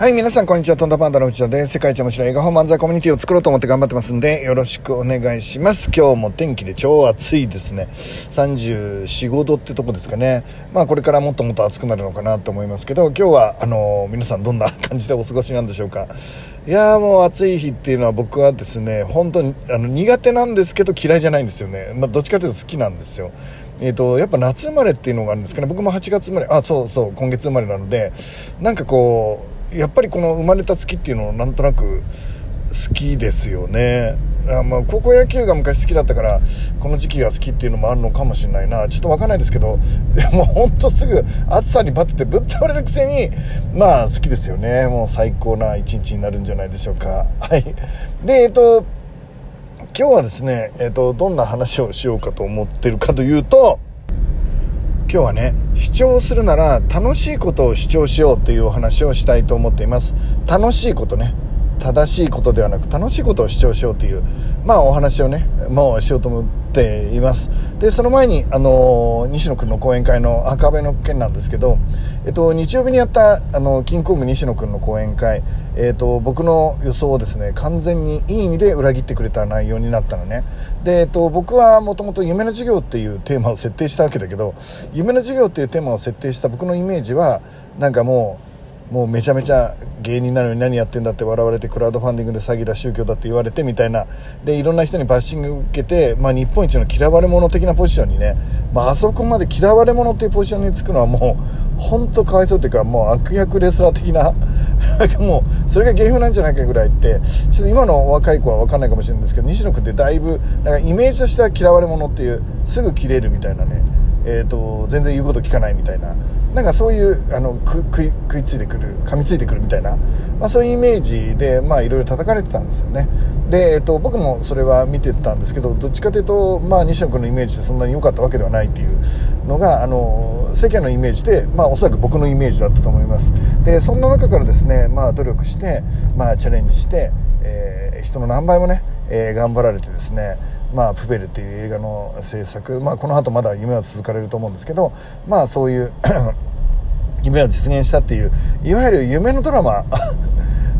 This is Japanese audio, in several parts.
はい、皆さん、こんにちは。とんだパンダの内田です。世界一面白い映画本漫才コミュニティを作ろうと思って頑張ってますんで、よろしくお願いします。今日も天気で超暑いですね。34、5度ってとこですかね。まあ、これからもっともっと暑くなるのかなと思いますけど、今日は、あの、皆さんどんな感じでお過ごしなんでしょうか。いやーもう暑い日っていうのは僕はですね、本当に、あの、苦手なんですけど嫌いじゃないんですよね。まあ、どっちかというと好きなんですよ。えーと、やっぱ夏生まれっていうのがあるんですかね僕も8月生まれあそうそう今月生まれなのでなんかこうやっぱりこの生まれた月っていうのをなんとなく好きですよね。あまあ高校野球が昔好きだったからこの時期が好きっていうのもあるのかもしれないな。ちょっと分かんないですけどでもほんとすぐ暑さにバテてぶっ倒れるくせにまあ好きですよね。もう最高な一日になるんじゃないでしょうか。はい。でえっ、と今日はですね、えっ、とどんな話をしようかと思ってるかというと今日はね主張するなら楽しいことを主張しようというお話をしたいと思っています。楽しいことね。正しいことではなく楽しいことを主張しようというまあお話をねもうしようと思っています。でその前にあの西野君の講演会の赤羽の件なんですけど、えっと、日曜日にやったあのキングコング西野君の講演会、えっと、僕の予想をですね完全にいい意味で裏切ってくれた内容になったのね。で、えっと、僕はもともと夢の授業っていうテーマを設定したわけだけど夢の授業っていうテーマを設定した僕のイメージはなんかもうもうめちゃめちゃ芸人なのに何やってんだって笑われてクラウドファンディングで詐欺だ宗教だって言われてみたいな。でいろんな人にバッシング受けて、まあ、日本一の嫌われ者的なポジションにね、まあ、あそこまで嫌われ者っていうポジションにつくのはもう本当かわいそうっていうかもう悪役レスラー的な。もうそれが芸風なんじゃないかぐらいってちょっと今の若い子は分かんないかもしれないんですけど西野君ってだいぶなんかイメージとしては嫌われ者っていうすぐ切れるみたいなね。えーと、全然言うこと聞かないみたいな。なんかそういうあの食い食いついてくる噛みついてくるみたいな、まあ、そういうイメージでまあいろいろ叩かれてたんですよね。で、えーと、僕もそれは見てたんですけどどっちかというと、まあ、西野君のイメージってそんなに良かったわけではないっていうのがあの世間のイメージで、まあ、おそらく僕のイメージだったと思います。でそんな中からですね、まあ、努力して、まあ、チャレンジして、えー、人の何倍もね、えー、頑張られてですねまあ、プペルっていう映画の制作、まあ、この後まだ夢は続かれると思うんですけど、まあ、そういう 夢を実現したっていういわゆる夢のドラマ。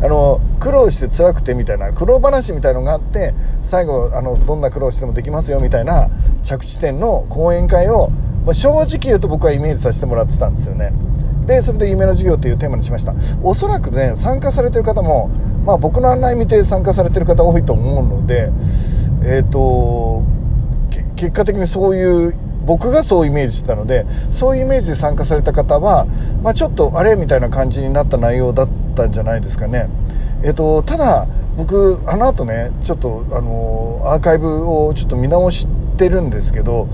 あの苦労して辛くてみたいな苦労話みたいのがあって最後あのどんな苦労してもできますよみたいな着地点の講演会を、まあ、正直言うと僕はイメージさせてもらってたんですよね。でそれで夢の授業っていうテーマにしました。おそらくね参加されてる方も、まあ、僕の案内見て参加されてる方多いと思うのでえっ、ー、と結果的にそういう僕がそうイメージしてたのでそういうイメージで参加された方は、まあ、ちょっとあれみたいな感じになった内容だったんじゃないですかね。えっ、ー、と、ただ僕あの後ねちょっとあのアーカイブをちょっと見直してるんですけど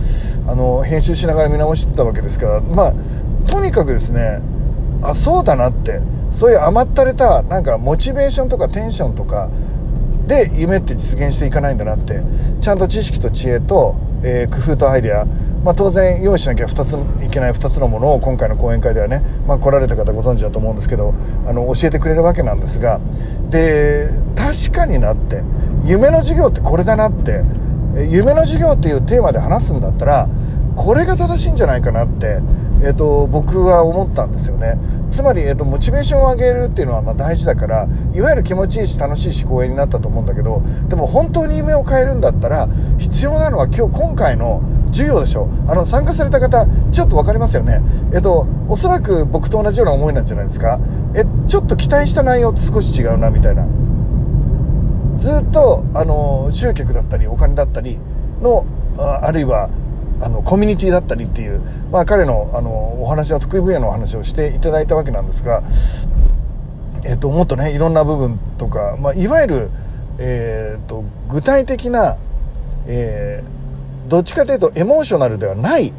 あの編集しながら見直してたわけですからまあとにかくですねあそうだなってそういう甘ったれたなんかモチベーションとかテンションとかで夢って実現していかないんだなって。ちゃんと知識と知恵と、えー、工夫とアイデア。まあ、当然用意しなきゃ2ついけない2つのものを今回の講演会ではね、まあ、来られた方ご存知だと思うんですけどあの教えてくれるわけなんですが。で確かになって夢の授業ってこれだなって夢の授業っていうテーマで話すんだったらこれが正しいんじゃないかなって、えーと、僕は思ったんですよね。つまり、えーと、モチベーションを上げるっていうのはま大事だからいわゆる気持ちいいし楽しいし講演になったと思うんだけどでも本当に夢を変えるんだったら必要なのは今日今回の授業でしょ。あの参加された方ちょっと分かりますよね。えっ、ー、とおそらく僕と同じような思いなんじゃないですか。えちょっと期待した内容と少し違うなみたいな。ずっとあの集客だったりお金だったりのあるいはあのコミュニティだったりっていう、まあ、彼のあのお話の得意分野のお話をしていただいたわけなんですが、えっと、もっとねいろんな部分とか、まあ、いわゆる、えー、っと具体的な、えー、どっちかというとエモーショナルではない、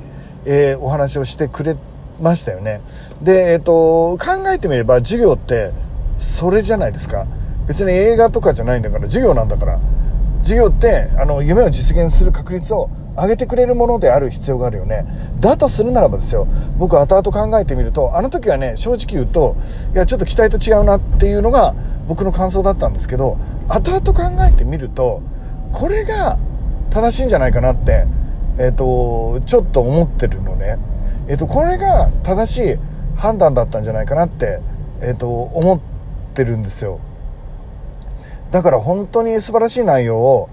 えー、お話をしてくれましたよね。で、えっと、考えてみれば授業ってそれじゃないですか。別に映画とかじゃないんだから授業なんだから。授業ってあの夢を実現する確率を上げてくれるものである必要があるよね。だとするならばですよ、僕後々考えてみると、あの時はね、正直言うと、いや、ちょっと期待と違うなっていうのが僕の感想だったんですけど、後々考えてみると、これが正しいんじゃないかなって、えっ、ー、と、ちょっと思ってるのね。えっ、ー、と、これが正しい判断だったんじゃないかなって、えっ、ー、と、思ってるんですよだから本当に素晴らしい内容を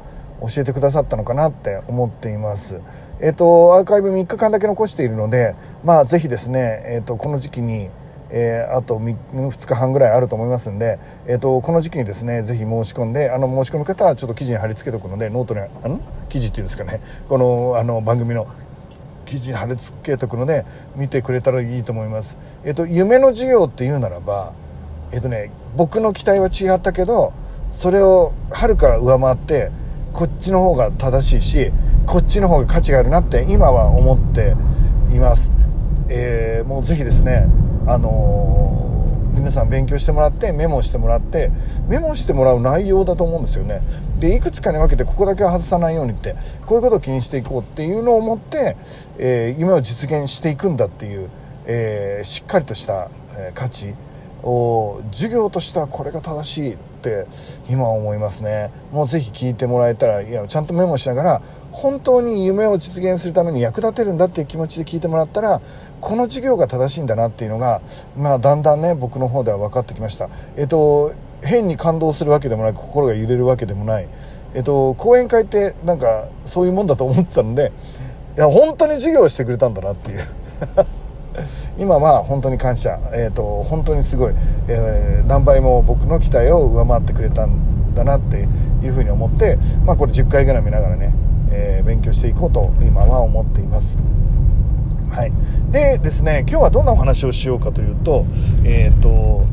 教えてくださったのかなって思っています。えっ、ー、とアーカイブ3日間だけ残しているのでまあぜひですね、えーと、この時期にえー、あと 2, 2日半ぐらいあると思いますんで、えーと、この時期にですねぜひ申し込んであの申し込む方はちょっと記事に貼り付けておくのでノートにあの記事っていうんですかね。このあの番組の記事に貼り付けておくので見てくれたらいいと思います。えっ、と夢の授業っていうならばえっ、とね僕の期待は違ったけどそれをはるか上回ってこっちの方が正しいしこっちの方が価値があるなって今は思っています、えー、もうぜひですねあのー、皆さん勉強してもらってメモしてもらってメモしてもらう内容だと思うんですよね。でいくつかに分けてここだけは外さないようにってこういうことを気にしていこうっていうのを思って、えー、夢を実現していくんだっていう、えしっかりとした、え価値を授業としてはこれが正しい。って今思いますね。もうぜひ聞いてもらえたらいやちゃんとメモしながら本当に夢を実現するために役立てるんだっていう気持ちで聞いてもらったらこの授業が正しいんだなっていうのが、まあ、だんだんね僕の方では分かってきました。えっと変に感動するわけでもない心が揺れるわけでもない。えっと講演会ってなんかそういうもんだと思ってたのでいや本当に授業してくれたんだなっていう。今は本当に感謝、えーと、本当にすごい、えー、何倍も僕の期待を上回ってくれたんだなっていうふうに思って、まあ、これ10回ぐらい見ながらね、えー、勉強していこうと今は思っています。はい、でですね今日はどんなお話をしようかというと,、えーと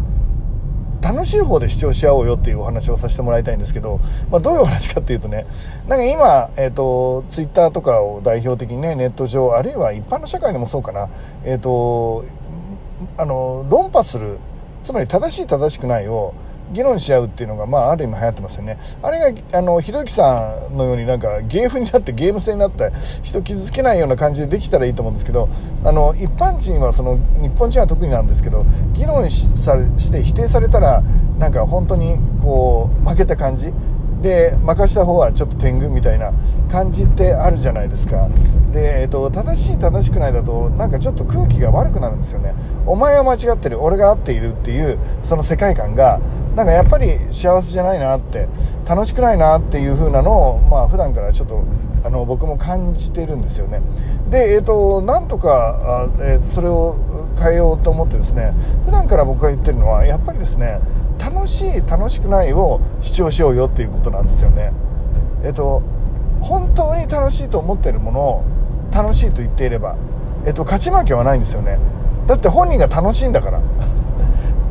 楽しい方で視聴し合おうよっていうお話をさせてもらいたいんですけど、まあ、どういうお話かっていうとねなんか今、えーと、ツイッターとかを代表的にねネット上あるいは一般の社会でもそうかな、えーと、あの論破するつまり正しい正しくないを議論し合うっていうのが、まあ、ある意味流行ってますよね。あれが、あの、ひろゆきさんのようになんかゲームになってゲーム性になって人傷つけないような感じでできたらいいと思うんですけど、あの、一般人はその、日本人は特になんですけど、議論さして否定されたら、なんか本当にこう、負けた感じで任した方はちょっと天狗みたいな感じってあるじゃないですか。で、えっと、正しい正しくないだとなんかちょっと空気が悪くなるんですよね。お前は間違ってる。俺が合っているっていうその世界観がなんかやっぱり幸せじゃないなって楽しくないなっていう風なのをまあ普段からちょっとあの僕も感じてるんですよね。でえっ、となんとか、えー、それを変えようと思ってですね普段から僕が言ってるのはやっぱりですね楽しい楽しくないを主張しようよっていうことなんですよね。えっと本当に楽しいと思ってるものを楽しいと言っていればえっと勝ち負けはないんですよね。だって本人が楽しいんだから。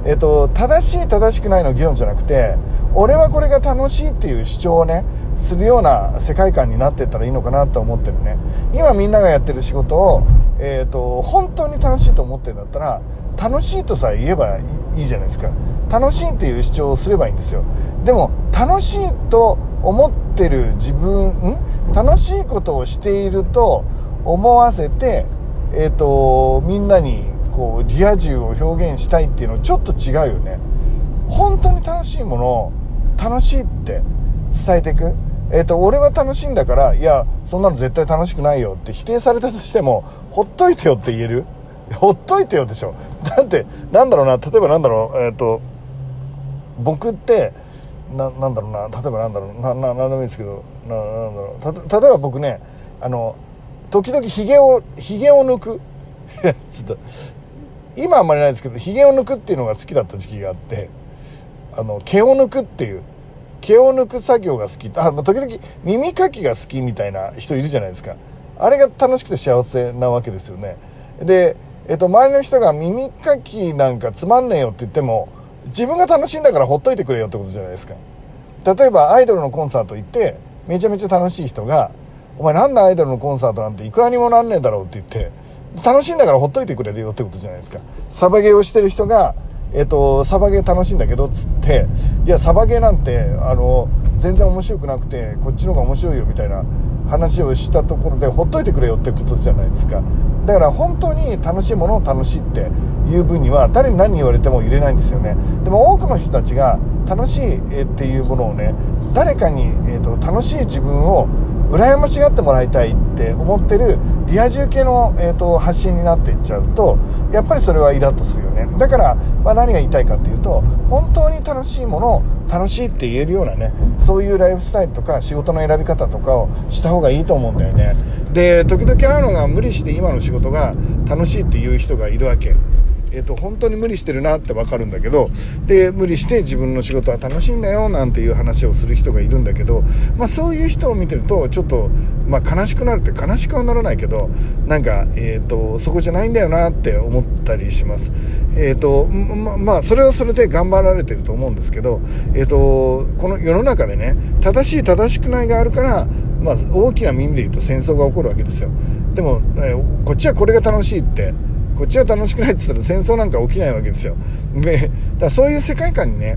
えっと正しい正しくないの議論じゃなくて俺はこれが楽しいっていう主張をねするような世界観になってったらいいのかなと思ってるね。今みんながやってる仕事を、えっと本当に楽しいと思ってるんだったら楽しいとさえ言えばいいじゃないですか。楽しいっていう主張をすればいいんですよ。でも楽しいと思ってる自分ん？楽しいことをしていると思わせてえっ、とみんなにこうリア充を表現したいっていうのちょっと違うよね。本当に楽しいものを楽しいって伝えていく？えっ、ー、と俺は楽しいんだからいやそんなの絶対楽しくないよって否定されたとしてもほっといてよって言える？ほっといてよでしょ。だってなんだろうな例えばなんだろうえっ、ー、と僕ってななんだろうな例えばなんだろうなななんでもいいですけどななんだろうた例えば僕ねあの時々ひげをひげを抜く？ちょっと今あんまりないですけどひげを抜くっていうのが好きだった時期があってあの毛を抜くっていう毛を抜く作業が好き。あ時々耳かきが好きみたいな人いるじゃないですか。あれが楽しくて幸せなわけですよね。でえっと、周りの人が耳かきなんかつまんねえよって言っても、自分が楽しいんだからほっといてくれよってことじゃないですか。例えばアイドルのコンサート行って、めちゃめちゃ楽しい人が、お前なんでアイドルのコンサートなんていくらにもなんねえだろうって言って、楽しいんだからほっといてくれるよってことじゃないですか。サバゲーをしてる人が、えっと、サバゲー楽しいんだけどっ、つって、いや、サバゲーなんて、あの、全然面白くなくて、こっちの方が面白いよみたいな話をしたところでほっといてくれよってことじゃないですかだから本当に楽しいものを楽しいっていう分には誰に何言われても入れないんですよねでも多くの人たちが楽しいっていうものをね誰かに、えーと、楽しい自分を羨ましがってもらいたいって思ってるリア充系の、えーと、発信になっていっちゃうとやっぱりそれはイラッとするよね。だから、まあ、何が言いたいかっていうと本当に楽しいものを楽しいって言えるようなねそういうライフスタイルとか仕事の選び方とかをした方がいいと思うんだよね。で時々会うのが無理して今の仕事が楽しいっていう人がいるわけ。えーと、本当に無理してるなって分かるんだけどで無理して自分の仕事は楽しいんだよなんていう話をする人がいるんだけど、まあ、そういう人を見てるとちょっと、まあ、悲しくなるって悲しくはならないけどなんか、えーと、そこじゃないんだよなって思ったりします。えーとままあ、それはそれで頑張られてると思うんですけど、えー、とこの世の中でね正しい正しくないがあるから、まあ、大きな意味で言うと戦争が起こるわけですよ。でも、えー、こっちはこれが楽しいってこっちは楽しくないって言ったら戦争なんか起きないわけですよ。で、だからそういう世界観にね、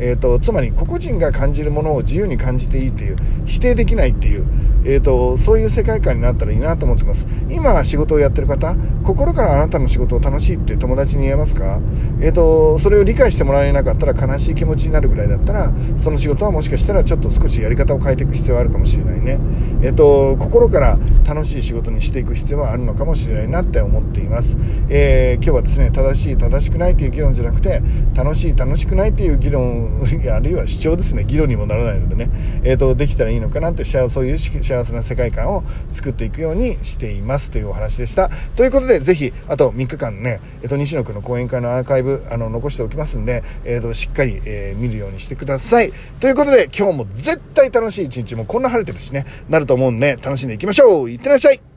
えーと、つまり個々人が感じるものを自由に感じていいっていう否定できないっていう、えーと、そういう世界観になったらいいなと思ってます。今仕事をやってる方心からあなたの仕事を楽しいって友達に言えますか、えーと、それを理解してもらえなかったら悲しい気持ちになるぐらいだったらその仕事はもしかしたらちょっと少しやり方を変えていく必要はあるかもしれないね、えー、と心から楽しい仕事にしていく必要はあるのかもしれないなって思っています、えー、今日はですね正しい正しくないという議論じゃなくて楽しい楽しくないっていう議論 あるいは主張ですね。議論にもならないのでね、えーと、できたらいいのかなってそういう幸せな世界観を作っていくようにしていますというお話でした。ということでぜひあと3日間ね、えーと、西野君の講演会のアーカイブあの残しておきますんで、えーと、しっかり、えー、見るようにしてください。ということで今日も絶対楽しい一日もこんな晴れてるしねなると思うんで楽しんでいきましょう。いってらっしゃい。